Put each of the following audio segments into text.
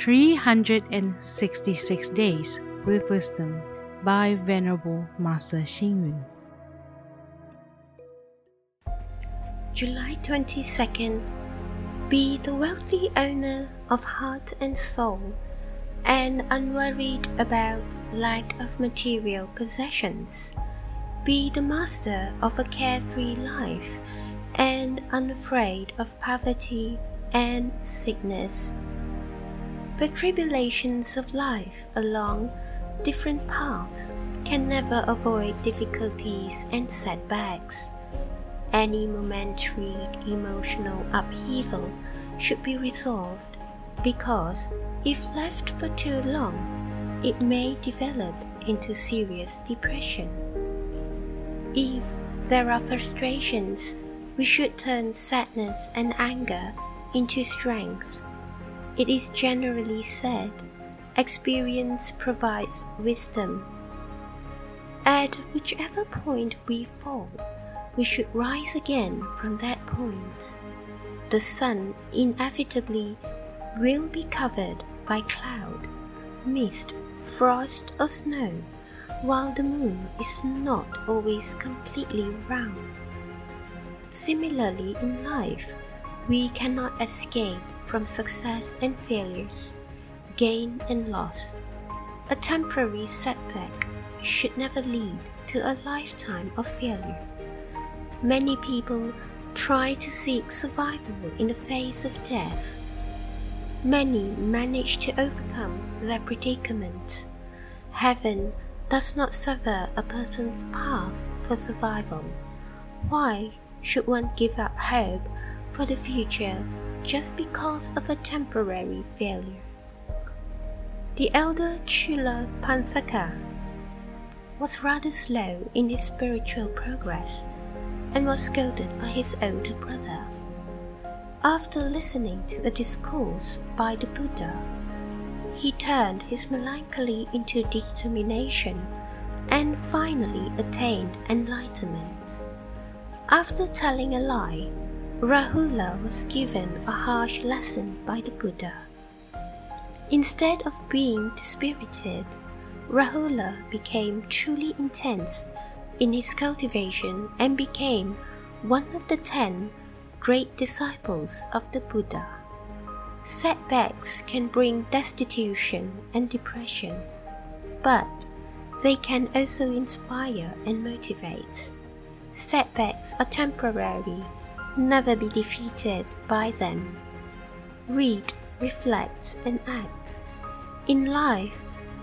366 Days with Wisdom by Venerable Master Xing Yun. July 22nd. Be the wealthy owner of heart and soul and unworried about lack of material possessions. Be the master of a carefree life and unafraid of poverty and sickness. The tribulations of life along different paths can never avoid difficulties and setbacks. Any momentary emotional upheaval should be resolved because if left for too long, it may develop into serious depression. If there are frustrations, we should turn sadness and anger into strength. It is generally said, experience provides wisdom. At whichever point we fall, we should rise again from that point. The sun inevitably will be covered by cloud, mist, frost, or snow, while the moon is not always completely round. Similarly, in life, we cannot escape from success and failures, gain and loss. A temporary setback should never lead to a lifetime of failure. Many people try to seek survival in the face of death. Many manage to overcome their predicament. Heaven does not sever a person's path for survival. Why should one give up hope for the future just because of a temporary failure? The elder Chula Panthaka was rather slow in his spiritual progress and was scolded by his older brother. After listening to a discourse by the Buddha, he turned his melancholy into determination and finally attained enlightenment. After telling a lie, Rahula was given a harsh lesson by the Buddha. Instead of being dispirited, Rahula became truly intense in his cultivation and became one of the ten great disciples of the Buddha. Setbacks can bring destitution and depression, but they can also inspire and motivate. Setbacks are temporary, never be defeated by them. Read, reflect, and act. In life,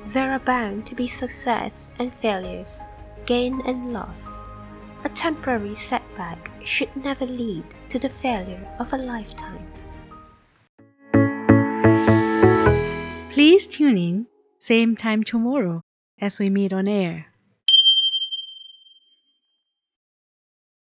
there are bound to be success and failures gain and loss. A temporary setback should never lead to the failure of a lifetime. Please tune in, same time tomorrow as we meet on air.